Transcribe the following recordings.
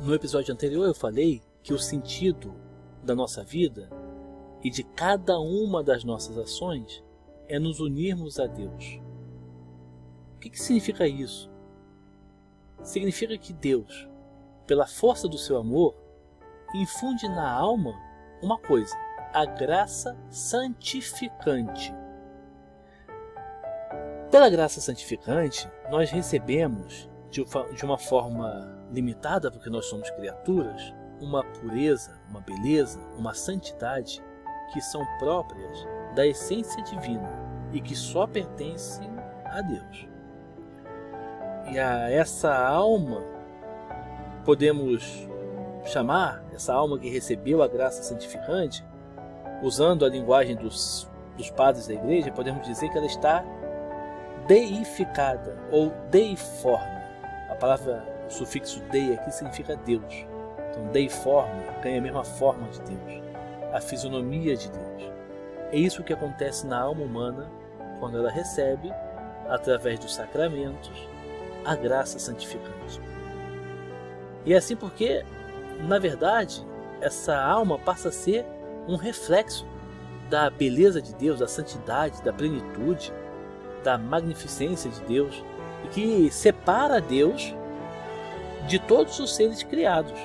No episódio anterior eu falei que o sentido da nossa vida e de cada uma das nossas ações é nos unirmos a Deus. O que, que significa isso? Significa que Deus, pela força do seu amor, infunde na alma uma coisa, a graça santificante. Pela graça santificante, nós recebemos de uma forma limitada, porque nós somos criaturas, uma pureza, uma beleza, uma santidade que são próprias da essência divina e que só pertencem a Deus. E a essa alma podemos chamar, essa alma que recebeu a graça santificante, usando a linguagem dos, dos padres da igreja, podemos dizer que ela está deificada ou deiforme. A palavra, sufixo dei aqui significa Deus. Então, deiforme ganha a mesma forma de Deus, a fisionomia de Deus. É isso que acontece na alma humana quando ela recebe, através dos sacramentos, a graça santificante. E é assim porque, na verdade, essa alma passa a ser um reflexo da beleza de Deus, da santidade, da plenitude, da magnificência de Deus e que separa Deus de todos os seres criados.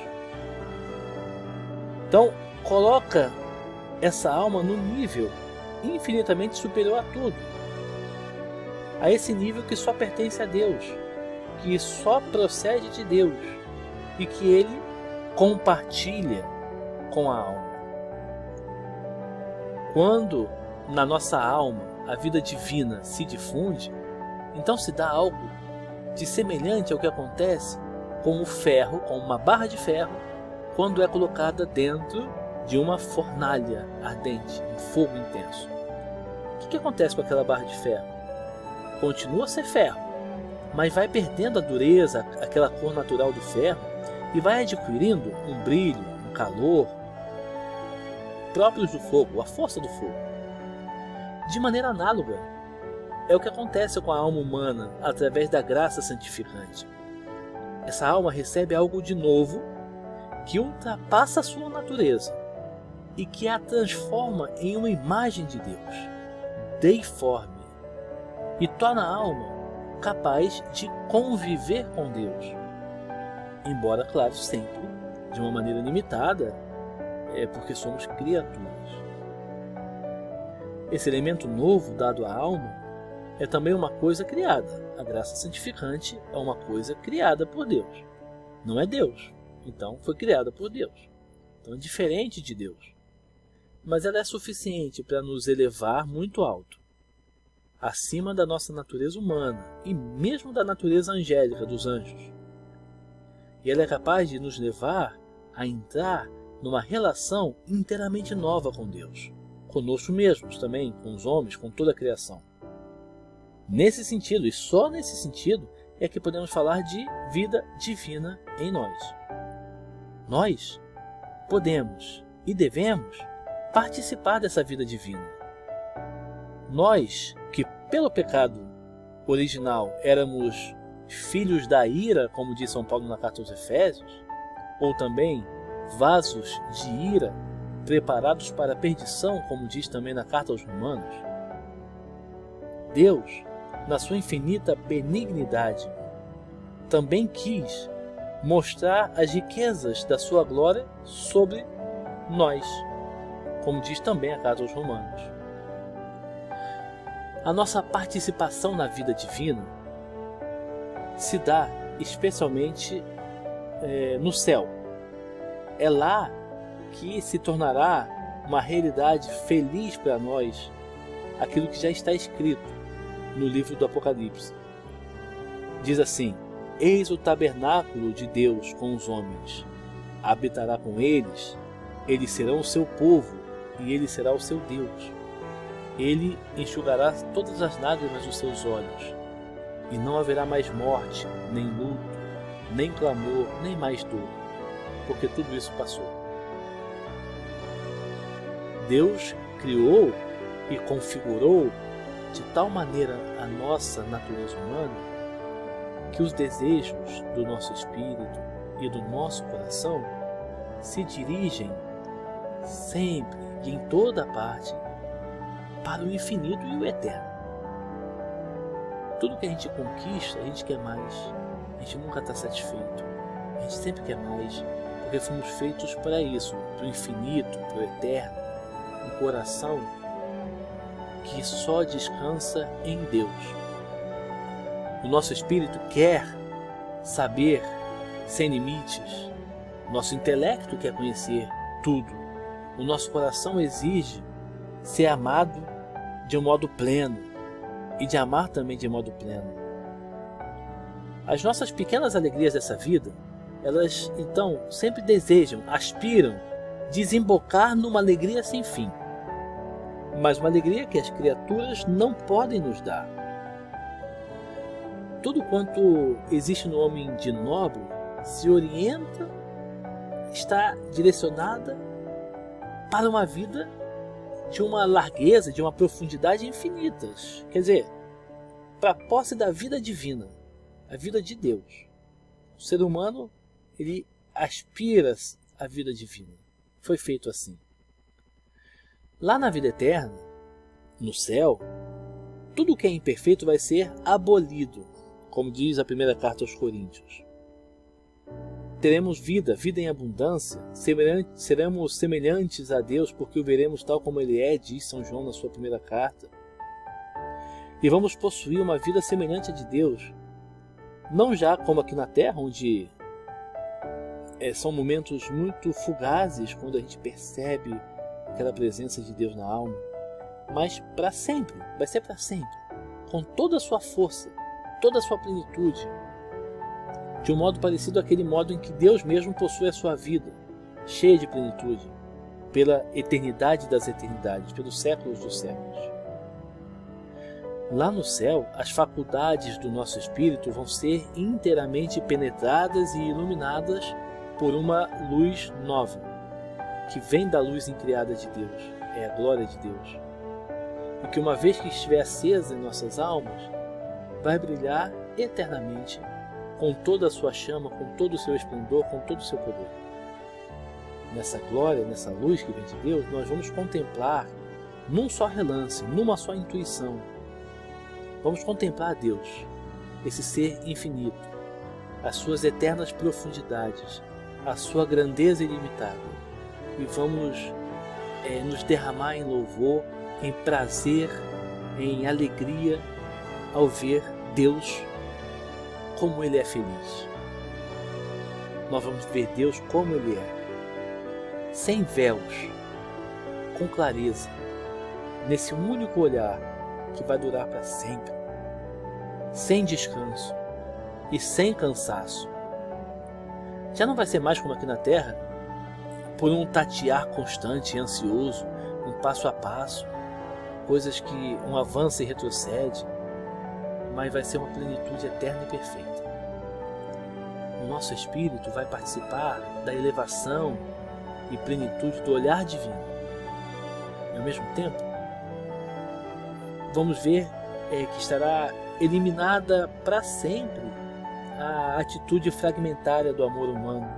Então, coloca essa alma no nível infinitamente superior a tudo. A esse nível que só pertence a Deus, que só procede de Deus e que ele compartilha com a alma. Quando na nossa alma a vida divina se difunde, então se dá algo de semelhante ao que acontece com o ferro, com uma barra de ferro, quando é colocada dentro de uma fornalha ardente, um fogo intenso. O que, acontece com aquela barra de ferro? Continua a ser ferro, mas vai perdendo a dureza, aquela cor natural do ferro, e vai adquirindo um brilho, um calor próprios do fogo, a força do fogo. De maneira análoga, é o que acontece com a alma humana através da graça santificante. Essa alma recebe algo de novo que ultrapassa a sua natureza e que a transforma em uma imagem de Deus, deiforme, e torna a alma capaz de conviver com Deus. Embora, claro, sempre de uma maneira limitada, é porque somos criaturas. Esse elemento novo dado à alma é também uma coisa criada. A graça santificante é uma coisa criada por Deus. Não é Deus. Então foi criada por Deus. Então é diferente de Deus. Mas ela é suficiente para nos elevar muito alto, acima da nossa natureza humana e mesmo da natureza angélica dos anjos. E ela é capaz de nos levar a entrar numa relação inteiramente nova com Deus conosco mesmos também, com os homens, com toda a criação. Nesse sentido, e só nesse sentido, é que podemos falar de vida divina em nós. Nós podemos e devemos participar dessa vida divina. Nós, que pelo pecado original éramos filhos da ira, como diz São Paulo na carta aos Efésios, ou também vasos de ira preparados para a perdição, como diz também na carta aos Romanos. Deus, na sua infinita benignidade, também quis mostrar as riquezas da sua glória sobre nós, como diz também a carta aos Romanos. A nossa participação na vida divina se dá especialmente é, no céu. É lá que se tornará uma realidade feliz para nós aquilo que já está escrito no livro do Apocalipse. Diz assim: Eis o tabernáculo de Deus com os homens. Habitará com eles, eles serão o seu povo e ele será o seu Deus. Ele enxugará todas as lágrimas dos seus olhos, e não haverá mais morte, nem luto, nem clamor, nem mais dor, porque tudo isso passou. Deus criou e configurou de tal maneira a nossa natureza humana que os desejos do nosso espírito e do nosso coração se dirigem sempre e em toda parte para o infinito e o eterno. Tudo que a gente conquista, a gente quer mais. A gente nunca está satisfeito. A gente sempre quer mais, porque fomos feitos para isso, para o infinito, para o eterno, um coração que só descansa em Deus. O nosso espírito quer saber sem limites. Nosso intelecto quer conhecer tudo. O nosso coração exige ser amado de um modo pleno e de amar também de modo pleno. As nossas pequenas alegrias dessa vida, elas então sempre desejam, aspiram desembocar numa alegria sem fim. Mas uma alegria que as criaturas não podem nos dar. Tudo quanto existe no homem de nobre se orienta, está direcionada para uma vida de uma largueza, de uma profundidade infinitas. Quer dizer, para a posse da vida divina, a vida de Deus. O ser humano, ele aspira à vida divina. Foi feito assim. Lá na vida eterna, no céu, tudo que é imperfeito vai ser abolido, como diz a primeira carta aos Coríntios teremos vida, vida em abundância, seremos semelhantes a Deus porque o veremos tal como Ele é, diz São João na sua primeira carta. E vamos possuir uma vida semelhante a de Deus, não já como aqui na Terra, onde é, são momentos muito fugazes quando a gente percebe aquela presença de Deus na alma, mas para sempre, vai ser para sempre, com toda a sua força, toda a sua plenitude, de um modo parecido àquele modo em que Deus mesmo possui a sua vida, cheia de plenitude, pela eternidade das eternidades, pelos séculos dos séculos. Lá no céu, as faculdades do nosso espírito vão ser inteiramente penetradas e iluminadas por uma luz nova, que vem da luz incriada de Deus, é a glória de Deus. E que uma vez que estiver acesa em nossas almas, vai brilhar eternamente com toda a sua chama, com todo o seu esplendor, com todo o seu poder. Nessa glória, nessa luz que vem de Deus, nós vamos contemplar num só relance, numa só intuição. Vamos contemplar a Deus, esse ser infinito, as suas eternas profundidades, a sua grandeza ilimitável. E vamos é, nos derramar em louvor, em prazer, em alegria ao ver Deus como ele é feliz. Nós vamos ver Deus como ele é, sem véus, com clareza, nesse único olhar que vai durar para sempre, sem descanso e sem cansaço. Já não vai ser mais como aqui na Terra, por um tatear constante e ansioso, um passo a passo, coisas que um avança e retrocede, mas vai ser uma plenitude eterna e perfeita. O nosso espírito vai participar da elevação e plenitude do olhar divino. E ao mesmo tempo, vamos ver é, que estará eliminada para sempre a atitude fragmentária do amor humano,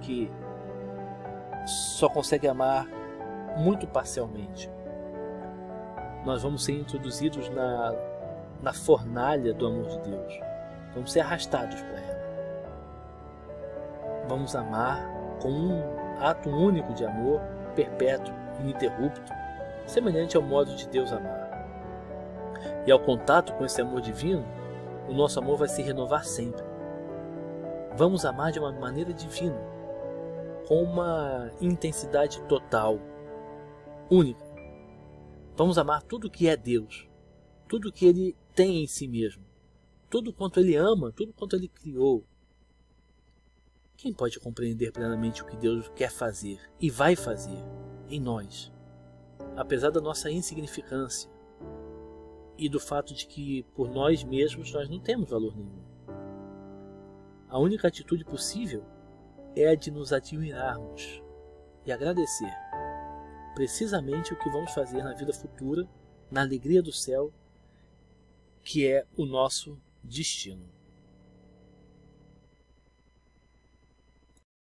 que só consegue amar muito parcialmente. Nós vamos ser introduzidos na na fornalha do amor de Deus. Vamos ser arrastados para ela. Vamos amar com um ato único de amor, perpétuo, ininterrupto, semelhante ao modo de Deus amar. E ao contato com esse amor divino, o nosso amor vai se renovar sempre. Vamos amar de uma maneira divina, com uma intensidade total, única. Vamos amar tudo que é Deus, tudo que Ele tem em si mesmo, tudo quanto ele ama, tudo quanto ele criou. Quem pode compreender plenamente o que Deus quer fazer e vai fazer em nós, apesar da nossa insignificância e do fato de que por nós mesmos nós não temos valor nenhum? A única atitude possível é a de nos admirarmos e agradecer precisamente o que vamos fazer na vida futura, na alegria do céu que é o nosso destino.